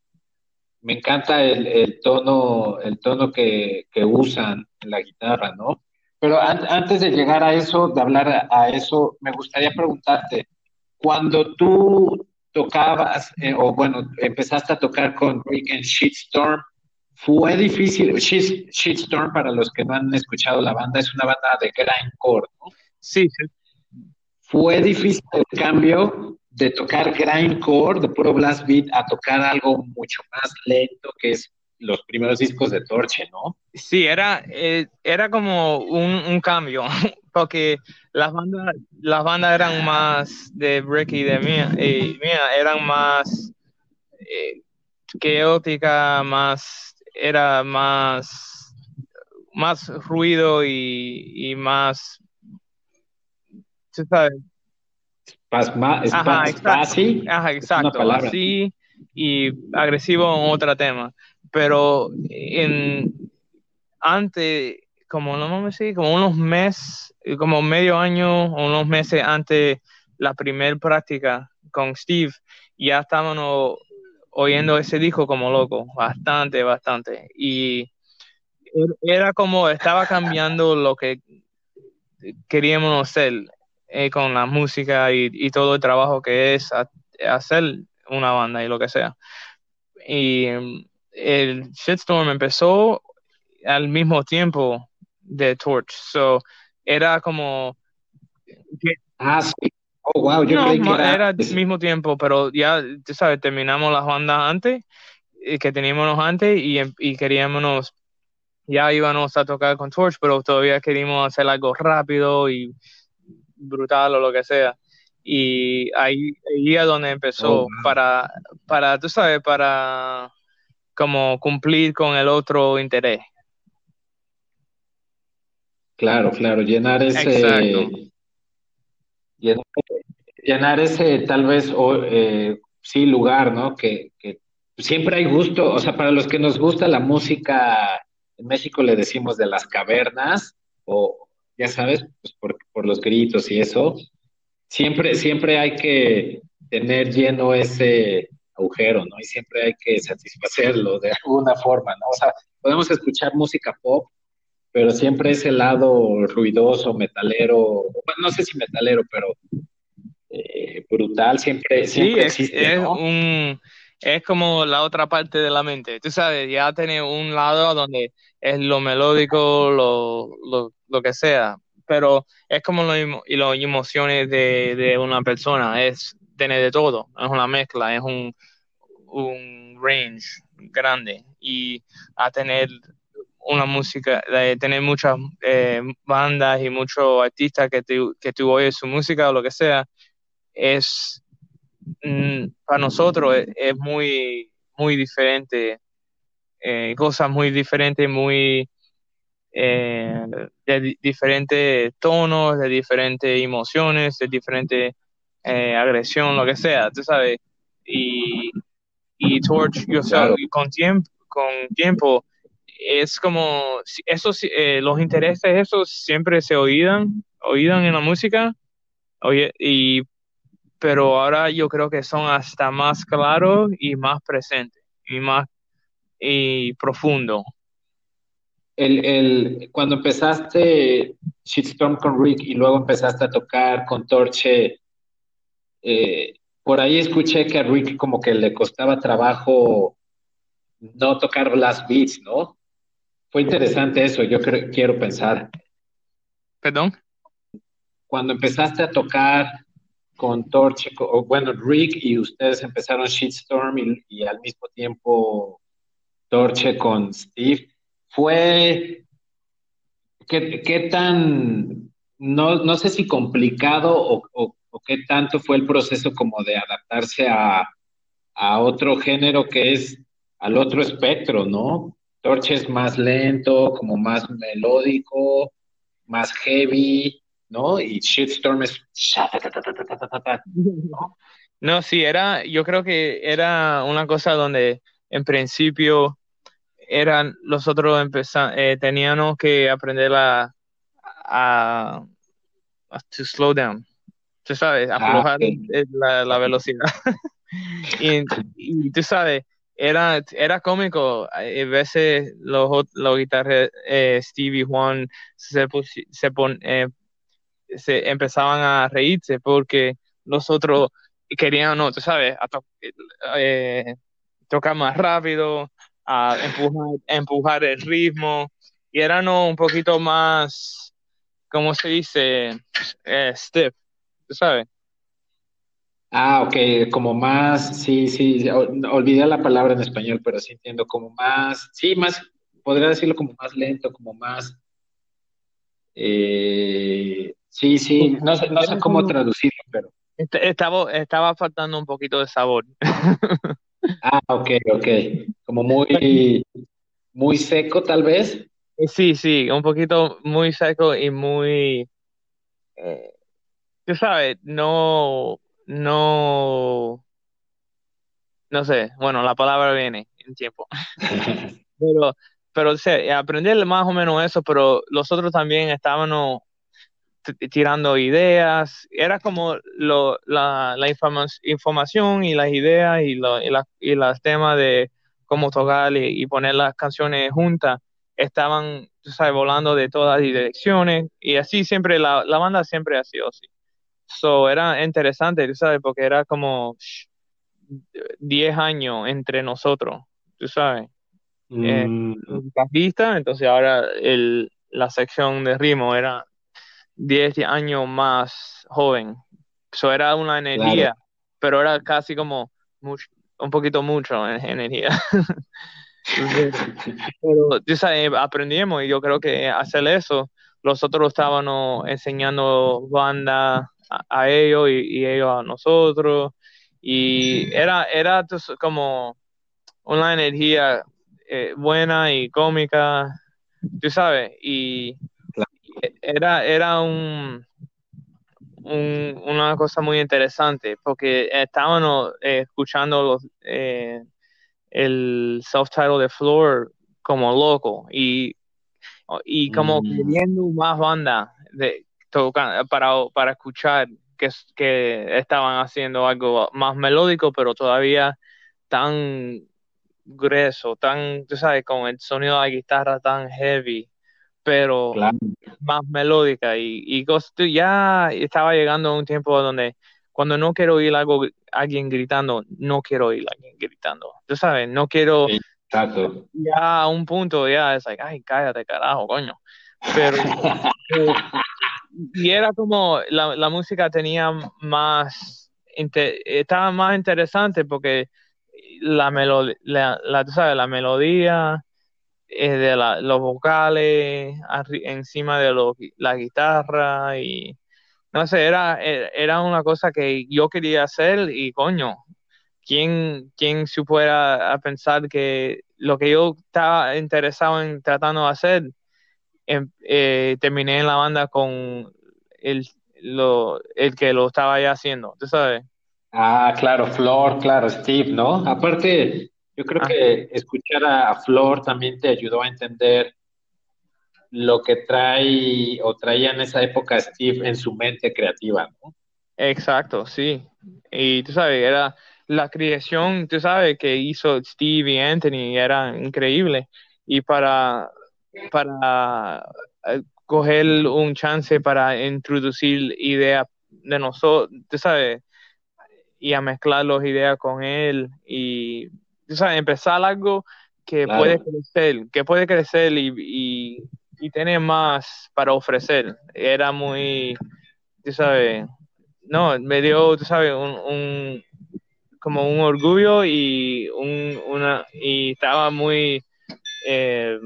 me encanta el, tono, el tono que, usan en la guitarra, ¿no? Pero antes de llegar a eso, de hablar a eso, me gustaría preguntarte, cuando tú tocabas, eh, o bueno, empezaste a tocar con Rick and Shitstorm. Fue difícil. Shitstorm, para los que no han escuchado la banda, es una banda de grindcore, ¿no? Sí, sí. Fue difícil el cambio de tocar grindcore, de puro blast beat, a tocar algo mucho más lento, que es los primeros discos de Torche, ¿no? Sí, era, eh, era como un, cambio, porque las bandas, las bandas eran más de Ricky y de mía eran más eh, caótica, más, era más, más ruido y, más, ¿tú sabes? Ajá, exacto, Ajá, exacto. Así y agresivo en otro tema pero en antes, como no me sé, como unos meses, como medio año o unos meses antes la primera práctica con Steve, ya estábamos oyendo ese disco como loco, bastante, bastante. Y era como, estaba cambiando lo que queríamos hacer eh, con la música y, todo el trabajo que es hacer una banda y lo que sea. Y el shitstorm empezó al mismo tiempo de Torch. So, era como... ah, sí. Oh, wow, yo creí que era... al mismo tiempo, pero ya, tú sabes, terminamos las bandas antes, eh, que teníamos antes, y, y queríamos, ya íbamos a tocar con Torch, pero todavía queríamos hacer algo rápido y brutal o lo que sea. Y ahí, ahí es donde empezó, oh, para, para, tú sabes, para como cumplir con el otro interés. Claro, claro, llenar ese... Llenar, ese tal vez, o, eh, sí, lugar, ¿no? Que, siempre hay gusto, o sea, para los que nos gusta la música, en México le decimos de las cavernas, o ya sabes, pues por, por los gritos y eso, siempre, siempre hay que tener lleno ese, agujero, ¿no? Y siempre hay que satisfacerlo de alguna forma, ¿no? O sea, podemos escuchar música pop, pero siempre ese lado ruidoso, metalero, bueno, no sé si metalero, pero eh, brutal, siempre, siempre existe, es, un, es como la otra parte de la mente, tú sabes, ya tiene un lado donde es lo melódico, lo, lo, lo que sea, pero es como las emociones de, de una persona, es tiene de todo, es una mezcla, es un, un range grande. Y a tener una música, de tener muchas eh, bandas y muchos artistas que, que tú oyes su música o lo que sea, es mm, para nosotros es, muy, muy diferente, eh, cosas muy diferentes, muy eh, de diferentes tonos, de diferentes emociones, de diferente agresión, lo que sea, tú sabes. Y y Torch, yo con tiempo, con tiempo es como esos eh, los intereses esos siempre se oían, oían en la música, oye, y pero ahora yo creo que son hasta más claros y más presentes y más y profundo. El, el, cuando empezaste Shitstorm con Rick y luego empezaste a tocar con Torche, eh, por ahí escuché que a Rick como que le costaba trabajo no tocar las beats, ¿no? Fue interesante eso, yo quiero pensar. ¿Perdón? Cuando empezaste a tocar con Torche, o bueno, Rick y ustedes empezaron Shitstorm y, al mismo tiempo Torche con Steve, fue, ¿qué, tan, no, no sé si complicado o o qué tanto fue el proceso como de adaptarse a, otro género que es al otro espectro, ¿no? Torch es más lento, como más melódico, más heavy, ¿no? Y Shitstorm es... No, sí, era, yo creo que era una cosa donde en principio eran los otros eh, teníamos que aprender a, a, a to slow down, tú sabes, ah, aflojar la, velocidad. y, tú sabes, era, era cómico. A veces los, los guitarras eh, Stevie Juan se, se, pon, eh, se empezaban a reírse porque nosotros querían, no, tú sabes, eh, tocar más rápido, a empujar, empujar el ritmo, y eran un poquito más, ¿cómo se dice? Eh, stiff, tú sabes. Ah, ok, como más, sí, sí, olvidé la palabra en español, pero sí entiendo, como más, sí, más, podría decirlo como más lento, como más, eh, sí, sí, no sé, no sé cómo traducirlo, pero. Estaba, estaba faltando un poquito de sabor. Ah, ok, ok, como muy, muy seco tal vez. Sí, sí, un poquito muy seco y muy, eh, tú sabes, no no, no sé, bueno, la palabra viene en tiempo. pero, pero o aprender más o menos eso, pero los otros también estábamos tirando ideas, era como lo, la, la información y las ideas y, lo, y, y los temas de cómo tocar y, poner las canciones juntas, estaban, tú sabes, volando de todas direcciones y así siempre, la, la banda siempre ha sido así. So, era interesante, tú sabes, porque era como 10 años entre nosotros, tú sabes. Eh, mm. entonces ahora el, la sección de ritmo era 10 años más joven. Eso era una energía, pero era casi como un poquito mucho energía. pero, tú sabes, aprendimos y yo creo que hacer eso, los otros estaban enseñando banda a, ellos y, ellos a nosotros. Y era, era como una energía eh, buena y cómica, tú sabes, y era, era un, una cosa muy interesante porque estábamos eh, escuchando los, eh, el self-title de Floor como loco y, y como mm. más banda de, para, para escuchar que, que estaban haciendo algo más melódico, pero todavía tan grueso, tan, tú sabes, con el sonido de la guitarra tan heavy, pero más melódica. Y, y ya estaba llegando a un tiempo donde cuando no quiero oír algo, alguien gritando, no quiero oír a alguien gritando. Tú sabes, no quiero. Ya a un punto, ya es like, ay, cállate, carajo, coño. Pero, y era como la, la música tenía más, estaba más interesante porque la, melodía, la, la melodía eh, de la, los vocales encima de la guitarra y no sé, era, era una cosa que yo quería hacer y coño, ¿quién, quién supiera a pensar que lo que yo estaba interesado en tratando de hacer Em, eh, terminé en la banda con el, el que lo estaba ya haciendo, ¿tú sabes? Ah, claro, Flor, claro, Steve, ¿no? Aparte, yo creo ah. que escuchar a, Flor también te ayudó a entender lo que trae o traía en esa época Steve en su mente creativa, ¿no? Exacto, sí. Y tú sabes, era la creación, tú sabes, que hizo Steve y Anthony era increíble. Y para para eh, coger un chance para introducir ideas de nosotros, tú sabes, y a mezclar las ideas con él y, empezar algo que puede crecer, que puede crecer y, y, y, tener más para ofrecer. Era muy, tú sabes, no, me dio, tú sabes, un, un como un orgullo y un, una, y estaba muy, eh,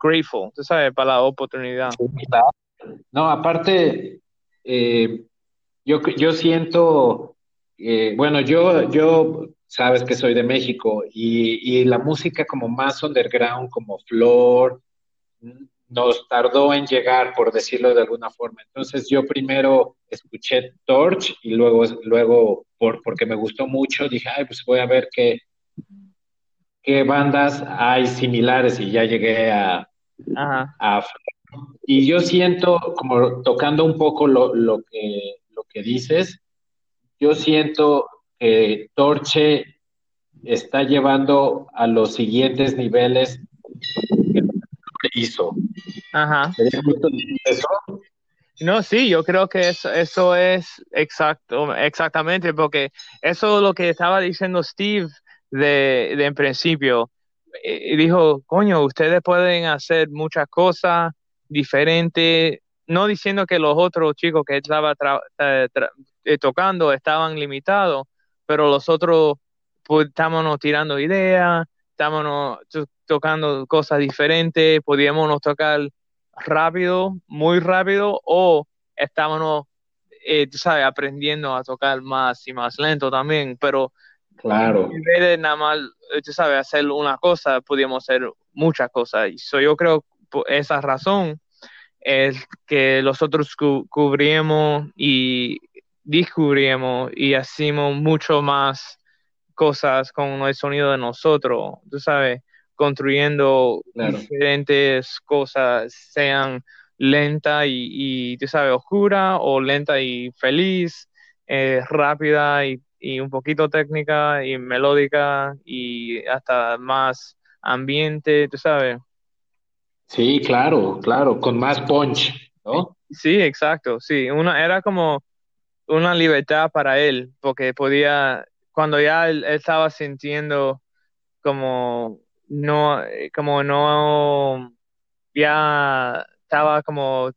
grateful, tú sabes, para la oportunidad. No, aparte, eh, yo, yo siento, eh, bueno, yo, yo, sabes que soy de México y, y, la música como más underground, como Flor, nos tardó en llegar, por decirlo de alguna forma. Entonces yo primero escuché Torch y luego, luego por, porque me gustó mucho, dije, ay, pues voy a ver qué, qué bandas hay similares y ya llegué a, y yo siento, como tocando un poco lo, lo, que, lo que dices, yo siento que Torche está llevando a los siguientes niveles que hizo. Ajá. eso? No, sí, yo creo que eso, eso es exacto, exactamente, porque eso es lo que estaba diciendo Steve de, de en principio. Y dijo, coño, ustedes pueden hacer muchas cosas diferentes, no diciendo que los otros chicos que estaba eh, tocando estaban limitados, pero los otros pues, estábamos tirando ideas, estábamos tocando cosas diferentes, podíamos tocar rápido, muy rápido, o estábamos, eh, tú sabes, aprendiendo a tocar más y más lento también, pero claro. en vez de nada más, eh, tú sabes, hacer una cosa, podíamos hacer muchas cosas. Y so, yo creo por esa razón es que nosotros cubrimos y descubrimos y hacemos mucho más cosas con el sonido de nosotros, tú sabes, construyendo diferentes cosas, sean lenta y, tú sabes, oscura o lenta y feliz, eh, rápida y, y, un poquito técnica y melódica y hasta más ambiente, tú sabes. Sí, claro, claro, con más punch, ¿no? Sí, exacto, sí, una, era como una libertad para él, porque podía cuando ya él, estaba sintiendo como no, como no, ya estaba como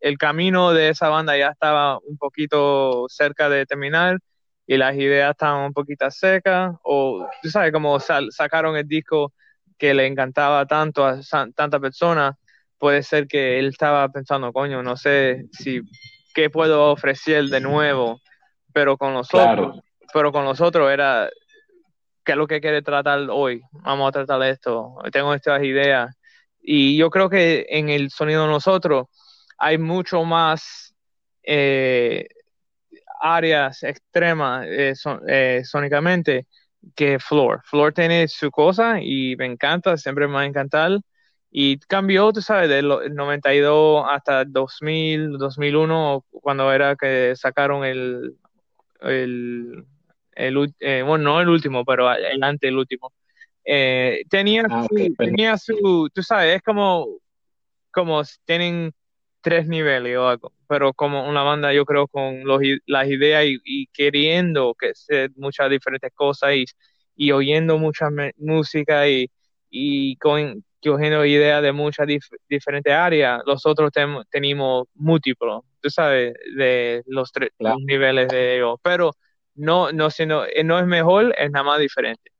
el camino de esa banda ya estaba un poquito cerca de terminar y las ideas estaban un poquito secas o tú sabes como sacaron el disco que le encantaba tanto a tanta persona puede ser que él estaba pensando coño no sé si qué puedo ofrecer de nuevo pero con nosotros pero con nosotros era, ¿qué es lo que quiere tratar hoy? Vamos a tratar esto, tengo estas ideas. Y yo creo que en el sonido de nosotros hay mucho más eh, áreas extremas eh, eh, sónicamente que Floor. Floor tiene su cosa y me encanta, siempre me va a encantar. Y cambió, tú sabes, del 92 hasta 2000, 2001, cuando era que sacaron el, el el, eh, bueno, no el último, pero el ante el último. Eh, tenía, ah, su, tenía su, tú sabes, es como, como tienen tres niveles o algo, pero como una banda yo creo con los, las ideas y, queriendo que sea muchas diferentes cosas y, y oyendo mucha música y, y con, cogiendo ideas de muchas diferentes áreas, nosotros tenemos múltiplos, tú sabes, de los tres niveles de ellos, pero no, no, sino, eh, no es mejor, es nada más diferente.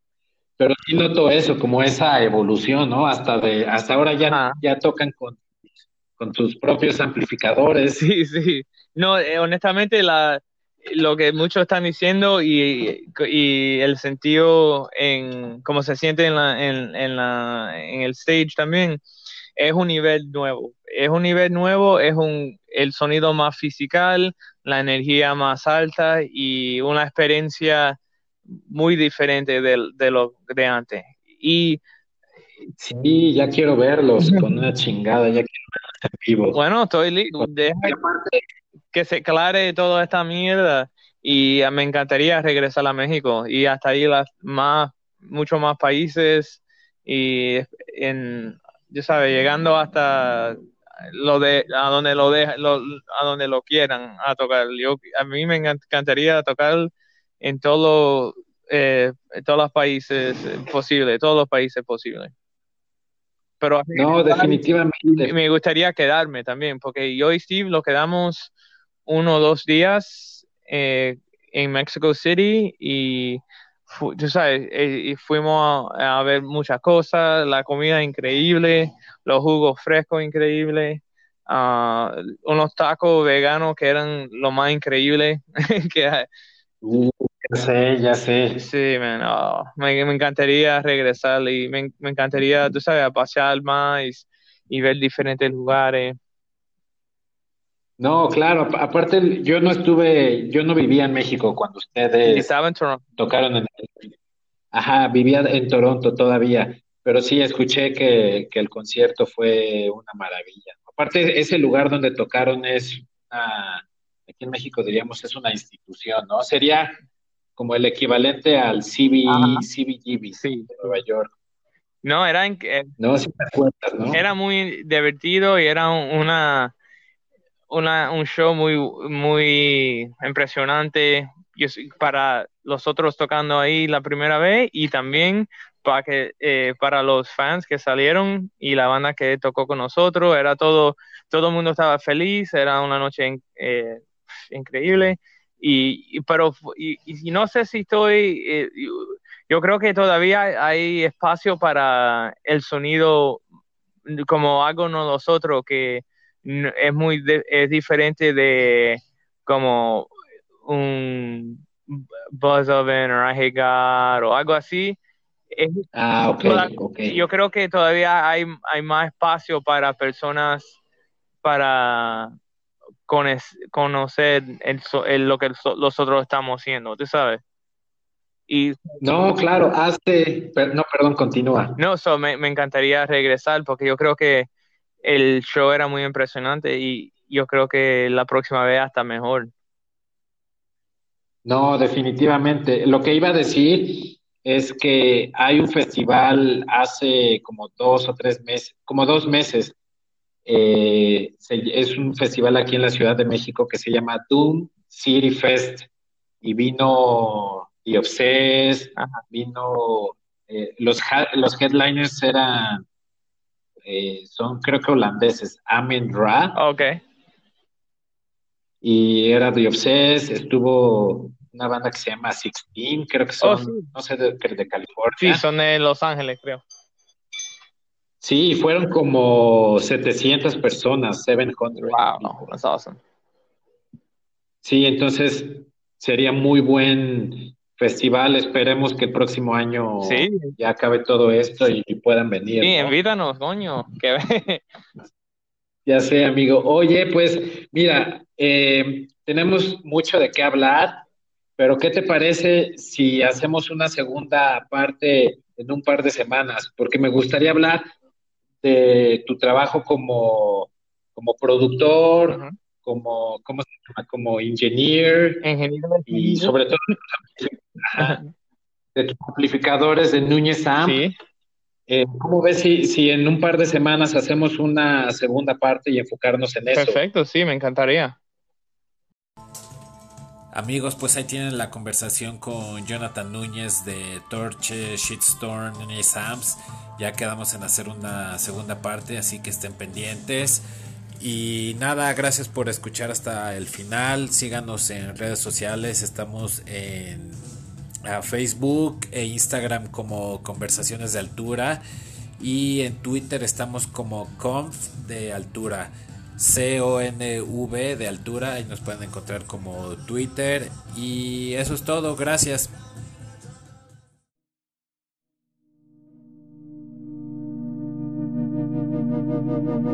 Pero sí noto eso, como esa evolución, ¿no? Hasta de, hasta ahora ya, ya tocan con, con tus propios amplificadores. Sí, sí. No, eh, honestamente, la, lo que muchos están diciendo y, y el sentido en cómo se siente en, la, en, en, la, en el stage también, es un nivel nuevo. Es un nivel nuevo, es un, el sonido más físico, la energía más alta y una experiencia muy diferente de, de lo de antes. Y sí, ya quiero verlos con una chingada, ya quiero vivo. Bueno, estoy listo. Deja que se aclare toda esta mierda y me encantaría regresar a México y hasta ahí las más, muchos más países y en, yo sabes, llegando hasta lo de a donde lo de, a donde lo quieran a tocar. Yo, a mí me encantaría tocar en todo eh, todos los países posibles, todos los países posibles. Pero no, definitivamente. Me gustaría quedarme también, porque yo y Steve lo quedamos uno o dos días eh, en Mexico City y tú sabes, eh, y fuimos a, ver muchas cosas, la comida increíble, los jugos frescos increíbles, uh, unos tacos veganos que eran lo más increíble que uh, ya sé, ya sé. Sí, man, oh, me, encantaría regresar y me, encantaría, tú sabes, pasear más y ver diferentes lugares. No, claro, aparte yo no estuve, yo no vivía en México cuando ustedes Estaba en Toronto. tocaron en Ajá, vivía en Toronto todavía, pero sí escuché que, que el concierto fue una maravilla. Aparte, ese lugar donde tocaron es una, aquí en México diríamos es una institución, ¿no? Sería como el equivalente al CB, CBGB sí. de Nueva York. No, era en, no, acuerdas, ¿no? Era muy divertido y era una una, un show muy, muy impresionante yo, para los otros tocando ahí la primera vez y también para, que, eh, para los fans que salieron y la banda que tocó con nosotros. Era todo, todo el mundo estaba feliz, era una noche eh, increíble. Y, pero y, no sé si estoy eh, yo creo que todavía hay espacio para el sonido como algo nosotros que es muy es diferente de como un Buzz Oven o I o algo así. ah, okay, Yo creo que todavía hay, hay más espacio para personas para conocer el, lo que nosotros estamos haciendo, ¿tú sabes? Y, no, claro, hace, no, perdón, continúa. No, so, me, me encantaría regresar porque yo creo que el show era muy impresionante y yo creo que la próxima vez hasta mejor. No, definitivamente. Lo que iba a decir es que hay un festival hace como dos o tres meses, como dos meses. Eh, es un festival aquí en la Ciudad de México que se llama Doom City Fest y vino Obsessed, vino, eh, los, los headliners eran, eh, son creo que holandeses, Amen Ra. Ok. Y era The Obsessed, estuvo una banda que se llama Sixteen, creo que son, oh, no sé, de, de, California. Sí, son de Los Ángeles, creo. Sí, fueron como 700 personas, 700. Wow, that's awesome. Sí, entonces sería muy buen festival. Esperemos que el próximo año ya acabe todo esto y, puedan venir. Sí, invítanos, coño. ya sé, amigo. Oye, pues mira, eh, tenemos mucho de qué hablar, pero ¿qué te parece si hacemos una segunda parte en un par de semanas? Porque me gustaría hablar de tu trabajo como, como productor, como, ¿cómo se llama? Como engineer, y sobre todo de tus amplificadores de Núñez Amp. Eh, ¿Cómo ves si, si en un par de semanas hacemos una segunda parte y enfocarnos en eso? Perfecto, sí, me encantaría. Amigos, pues ahí tienen la conversación con Jonathan Núñez de Torche, Shitstorm, Núñez Amps. Ya quedamos en hacer una segunda parte, así que estén pendientes. Y nada, gracias por escuchar hasta el final. Síganos en redes sociales. Estamos en Facebook e Instagram como Conversaciones de Altura. Y en Twitter estamos como Conf de Altura. C-O-N-V de altura. Ahí nos pueden encontrar como Twitter. Y eso es todo. Gracias.